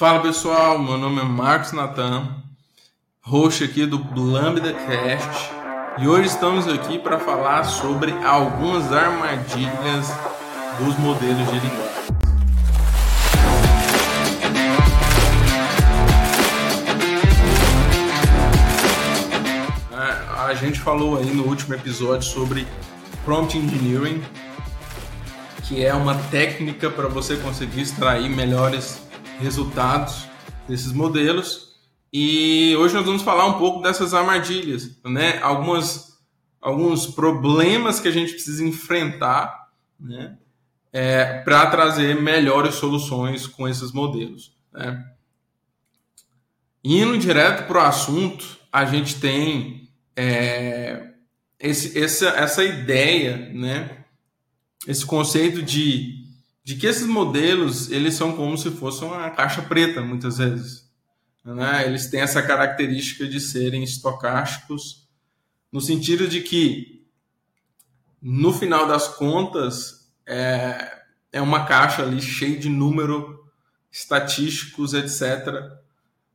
Fala pessoal, meu nome é Marcos Natan, host aqui do Lambda Cast, e hoje estamos aqui para falar sobre algumas armadilhas dos modelos de linguagem. É, a gente falou aí no último episódio sobre prompt engineering, que é uma técnica para você conseguir extrair melhores resultados desses modelos. E hoje nós vamos falar um pouco dessas armadilhas, né? Algumas, alguns problemas que a gente precisa enfrentar, né? É, para trazer melhores soluções com esses modelos. Né? Indo direto para o assunto, a gente tem é, esse, essa, essa ideia, né? esse conceito de de que esses modelos eles são como se fossem uma caixa preta muitas vezes. Né? Eles têm essa característica de serem estocásticos, no sentido de que, no final das contas, é, é uma caixa ali cheia de número estatísticos, etc.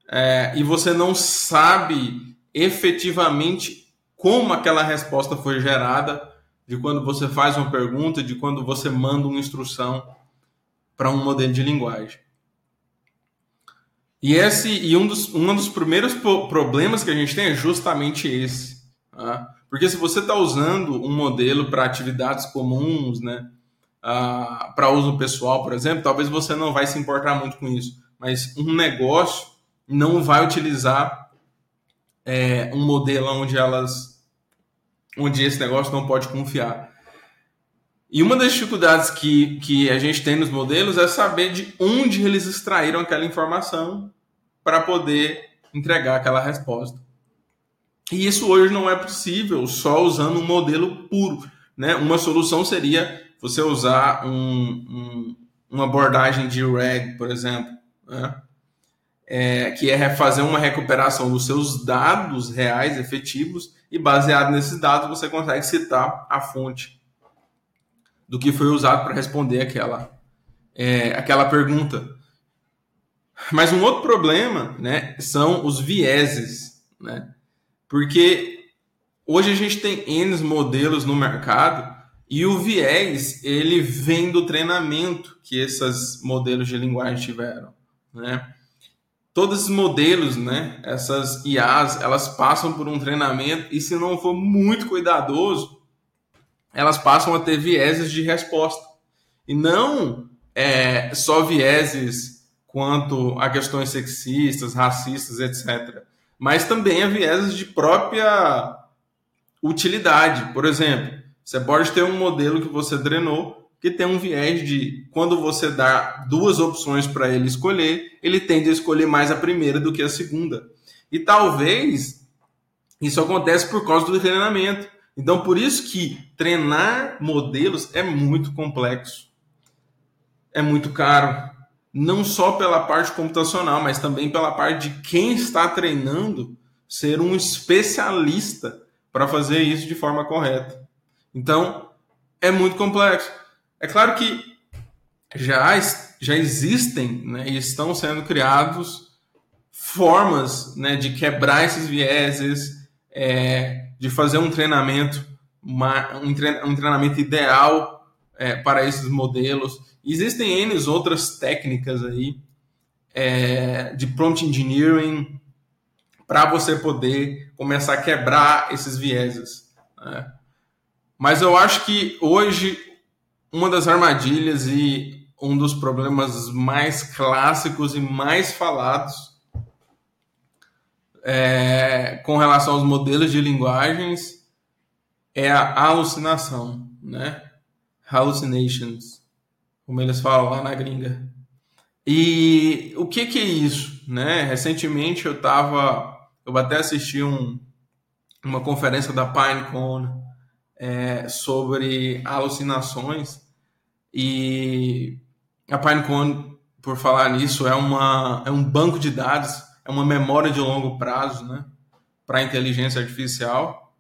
É, e você não sabe efetivamente como aquela resposta foi gerada de quando você faz uma pergunta, de quando você manda uma instrução para um modelo de linguagem. E esse e um dos, um dos primeiros problemas que a gente tem é justamente esse. Tá? Porque se você está usando um modelo para atividades comuns, né, uh, para uso pessoal, por exemplo, talvez você não vai se importar muito com isso. Mas um negócio não vai utilizar é, um modelo onde elas onde esse negócio não pode confiar. E uma das dificuldades que, que a gente tem nos modelos é saber de onde eles extraíram aquela informação para poder entregar aquela resposta. E isso hoje não é possível só usando um modelo puro. Né? Uma solução seria você usar um, um, uma abordagem de RAG, por exemplo, né? é, que é fazer uma recuperação dos seus dados reais, efetivos, e baseado nesses dados você consegue citar a fonte do que foi usado para responder aquela, é, aquela pergunta. Mas um outro problema né, são os vieses. Né? Porque hoje a gente tem N modelos no mercado e o viés ele vem do treinamento que esses modelos de linguagem tiveram. Né? todos esses modelos, né, essas IAs, elas passam por um treinamento e se não for muito cuidadoso, elas passam a ter vieses de resposta. E não é, só vieses quanto a questões sexistas, racistas, etc. Mas também a vieses de própria utilidade. Por exemplo, você pode ter um modelo que você drenou que tem um viés de quando você dá duas opções para ele escolher, ele tende a escolher mais a primeira do que a segunda. E talvez isso acontece por causa do treinamento. Então, por isso que treinar modelos é muito complexo. É muito caro. Não só pela parte computacional, mas também pela parte de quem está treinando ser um especialista para fazer isso de forma correta. Então, é muito complexo. É claro que já, já existem né, e estão sendo criados formas né, de quebrar esses vieses, é, de fazer um treinamento, uma, um, treinamento ideal é, para esses modelos. Existem N outras técnicas aí é, de prompt engineering para você poder começar a quebrar esses vieses. Né? Mas eu acho que hoje uma das armadilhas e um dos problemas mais clássicos e mais falados é, com relação aos modelos de linguagens é a alucinação, né? Hallucinations, como eles falam lá na gringa. E o que, que é isso, né? Recentemente eu tava, eu até assisti um, uma conferência da Pinecone é, sobre alucinações e a Pinecone, por falar nisso, é, uma, é um banco de dados, é uma memória de longo prazo né, para a inteligência artificial,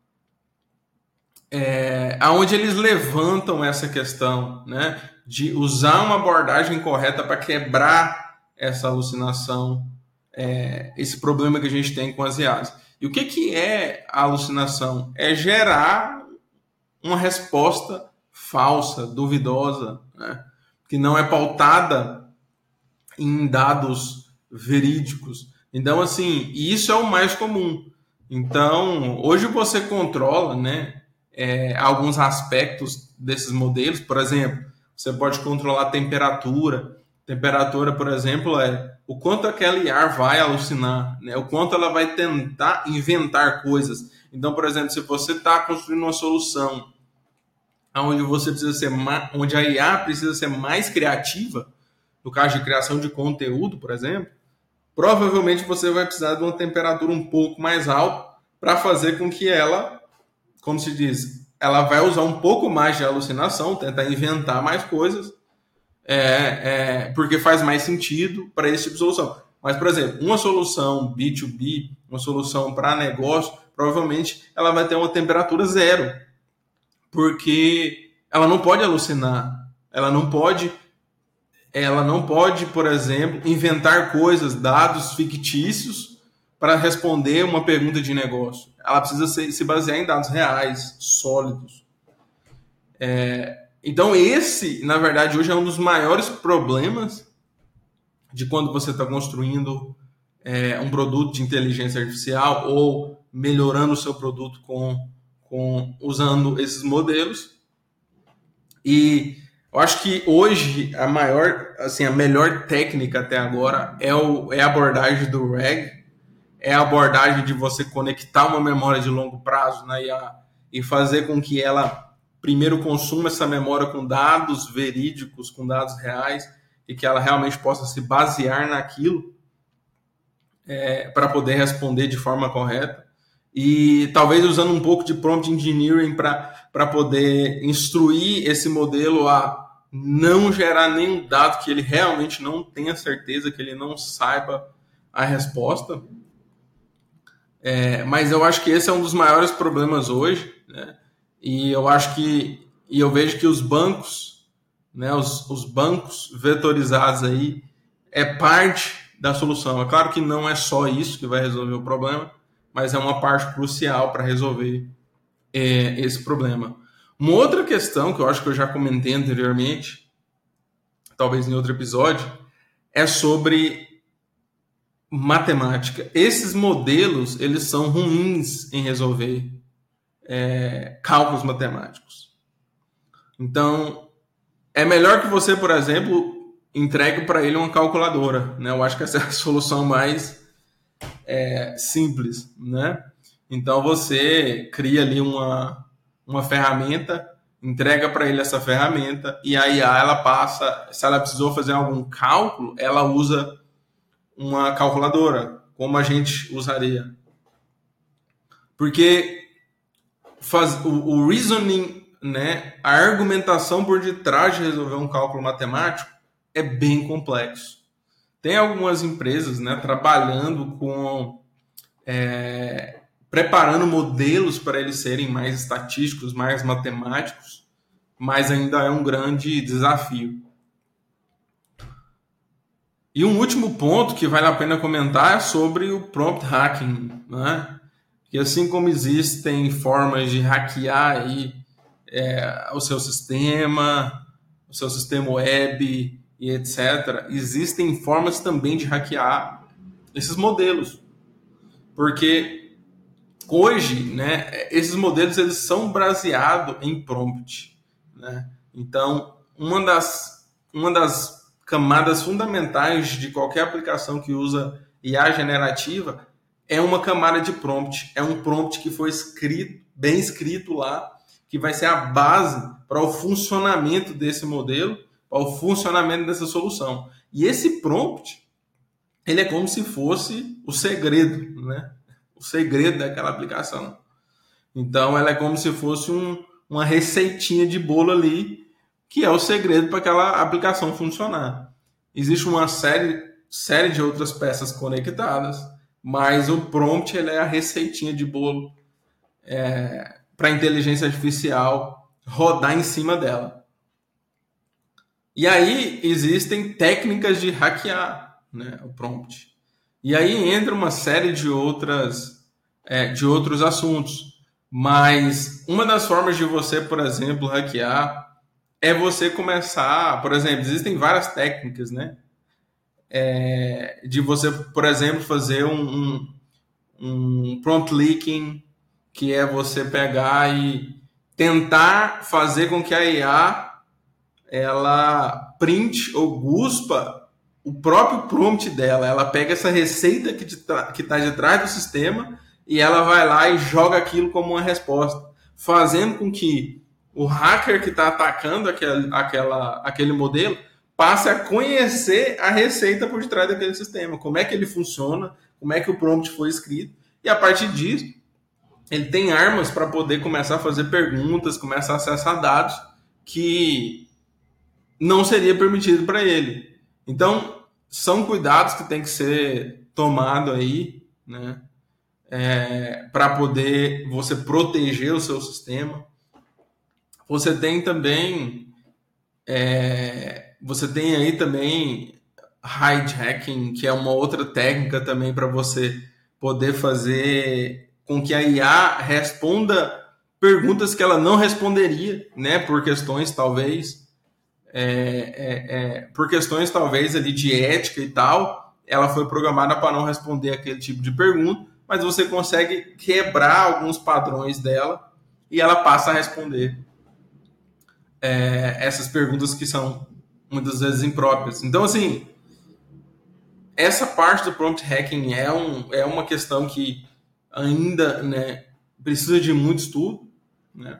é, onde eles levantam essa questão né, de usar uma abordagem correta para quebrar essa alucinação, é, esse problema que a gente tem com as IAs. E o que, que é a alucinação? É gerar uma resposta falsa, duvidosa, né? que não é pautada em dados verídicos. Então, assim, isso é o mais comum. Então, hoje você controla, né, é, alguns aspectos desses modelos. Por exemplo, você pode controlar a temperatura. Temperatura, por exemplo, é o quanto aquele ar vai alucinar, né? o quanto ela vai tentar inventar coisas. Então, por exemplo, se você está construindo uma solução onde você precisa ser onde a IA precisa ser mais criativa, no caso de criação de conteúdo, por exemplo, provavelmente você vai precisar de uma temperatura um pouco mais alta para fazer com que ela, como se diz, ela vai usar um pouco mais de alucinação, tentar inventar mais coisas, é, é, porque faz mais sentido para esse tipo de solução. Mas, por exemplo, uma solução B2B, uma solução para negócio, provavelmente ela vai ter uma temperatura zero, porque ela não pode alucinar, ela não pode ela não pode, por exemplo, inventar coisas, dados fictícios para responder uma pergunta de negócio. Ela precisa se, se basear em dados reais, sólidos. É, então, esse, na verdade, hoje é um dos maiores problemas de quando você está construindo é, um produto de inteligência artificial ou melhorando o seu produto com, com usando esses modelos. E eu acho que hoje a maior, assim, a melhor técnica até agora é, o, é a abordagem do REG, é a abordagem de você conectar uma memória de longo prazo na IA e fazer com que ela primeiro consuma essa memória com dados verídicos, com dados reais, e que ela realmente possa se basear naquilo é, para poder responder de forma correta. E talvez usando um pouco de prompt engineering para poder instruir esse modelo a não gerar nenhum dado que ele realmente não tenha certeza, que ele não saiba a resposta. É, mas eu acho que esse é um dos maiores problemas hoje, né? E eu acho que e eu vejo que os bancos, né, os, os bancos vetorizados aí é parte da solução. É claro que não é só isso que vai resolver o problema, mas é uma parte crucial para resolver é, esse problema. Uma outra questão que eu acho que eu já comentei anteriormente, talvez em outro episódio, é sobre matemática. Esses modelos eles são ruins em resolver é, cálculos matemáticos. Então, é melhor que você, por exemplo, entregue para ele uma calculadora. Né? Eu acho que essa é a solução mais é, simples. Né? Então, você cria ali uma, uma ferramenta, entrega para ele essa ferramenta e a ela passa, se ela precisou fazer algum cálculo, ela usa uma calculadora, como a gente usaria. Porque faz, o, o reasoning, né, a argumentação por detrás de resolver um cálculo matemático é bem complexo. Tem algumas empresas né, trabalhando com é, preparando modelos para eles serem mais estatísticos, mais matemáticos, mas ainda é um grande desafio. E um último ponto que vale a pena comentar é sobre o prompt hacking, né? Que assim como existem formas de hackear aí, é, o seu sistema, o seu sistema web e etc., existem formas também de hackear esses modelos. Porque hoje, né, esses modelos eles são baseados em prompt, né? Então, uma das uma das camadas fundamentais de qualquer aplicação que usa IA generativa é uma camada de prompt, é um prompt que foi escrito, bem escrito lá, que vai ser a base para o funcionamento desse modelo, para o funcionamento dessa solução. E esse prompt, ele é como se fosse o segredo, né? O segredo daquela aplicação. Então, ela é como se fosse um, uma receitinha de bolo ali, que é o segredo para aquela aplicação funcionar. Existe uma série, série de outras peças conectadas, mas o prompt ele é a receitinha de bolo é, para a inteligência artificial rodar em cima dela. E aí existem técnicas de hackear, né, o prompt. E aí entra uma série de outras é, de outros assuntos. Mas uma das formas de você, por exemplo, hackear é você começar, por exemplo, existem várias técnicas, né? É, de você, por exemplo, fazer um, um, um prompt leaking, que é você pegar e tentar fazer com que a IA ela print ou guspa o próprio prompt dela. Ela pega essa receita que está de trás do sistema e ela vai lá e joga aquilo como uma resposta, fazendo com que o hacker que está atacando aquele, aquela, aquele modelo passe a conhecer a receita por detrás daquele sistema, como é que ele funciona, como é que o prompt foi escrito, e a partir disso ele tem armas para poder começar a fazer perguntas, começar a acessar dados que não seria permitido para ele. Então, são cuidados que tem que ser tomado aí, né? É, para poder você proteger o seu sistema. Você tem também é, você tem aí também hijacking, que é uma outra técnica também para você poder fazer com que a IA responda perguntas que ela não responderia, né, por questões talvez é, é, é, por questões talvez ali de ética e tal, ela foi programada para não responder aquele tipo de pergunta, mas você consegue quebrar alguns padrões dela e ela passa a responder é, essas perguntas que são muitas vezes impróprias. Então, assim, essa parte do prompt hacking é, um, é uma questão que ainda né, precisa de muito estudo, né?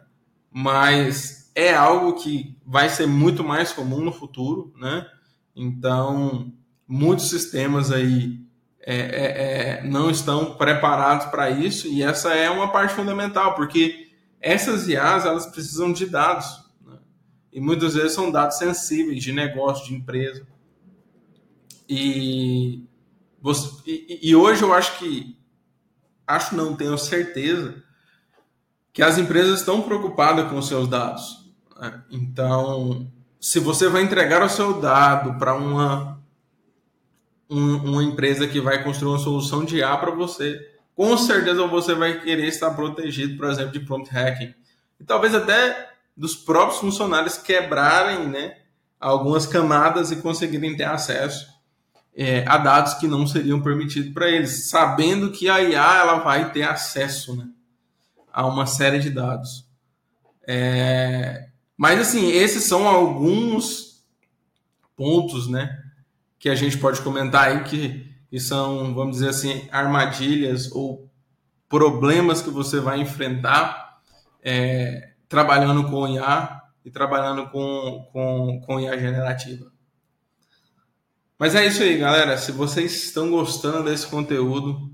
mas é algo que vai ser muito mais comum no futuro. Né? Então, muitos sistemas aí é, é, é, não estão preparados para isso e essa é uma parte fundamental, porque essas IAs elas precisam de dados né? e muitas vezes são dados sensíveis de negócio, de empresa. E, você, e, e hoje eu acho que acho não, tenho certeza que as empresas estão preocupadas com os seus dados. Né? Então, se você vai entregar o seu dado para uma, um, uma empresa que vai construir uma solução de IA para você, com certeza você vai querer estar protegido, por exemplo, de prompt hacking. E talvez até dos próprios funcionários quebrarem né, algumas camadas e conseguirem ter acesso é, a dados que não seriam permitidos para eles, sabendo que a IA ela vai ter acesso né, a uma série de dados. É, mas assim, esses são alguns pontos, né, que a gente pode comentar aí que, que são, vamos dizer assim, armadilhas ou problemas que você vai enfrentar é, trabalhando com IA e trabalhando com, com, com IA generativa. Mas é isso aí, galera. Se vocês estão gostando desse conteúdo,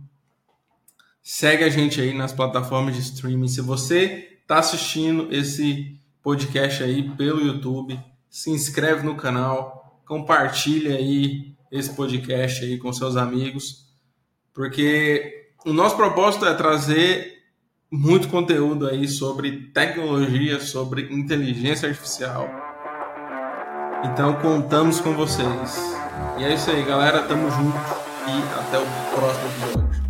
segue a gente aí nas plataformas de streaming. Se você está assistindo esse podcast aí pelo YouTube, se inscreve no canal, compartilha aí esse podcast aí com seus amigos, porque o nosso propósito é trazer muito conteúdo aí sobre tecnologia, sobre inteligência artificial. Então contamos com vocês. E é isso aí, galera. Tamo junto e até o próximo episódio.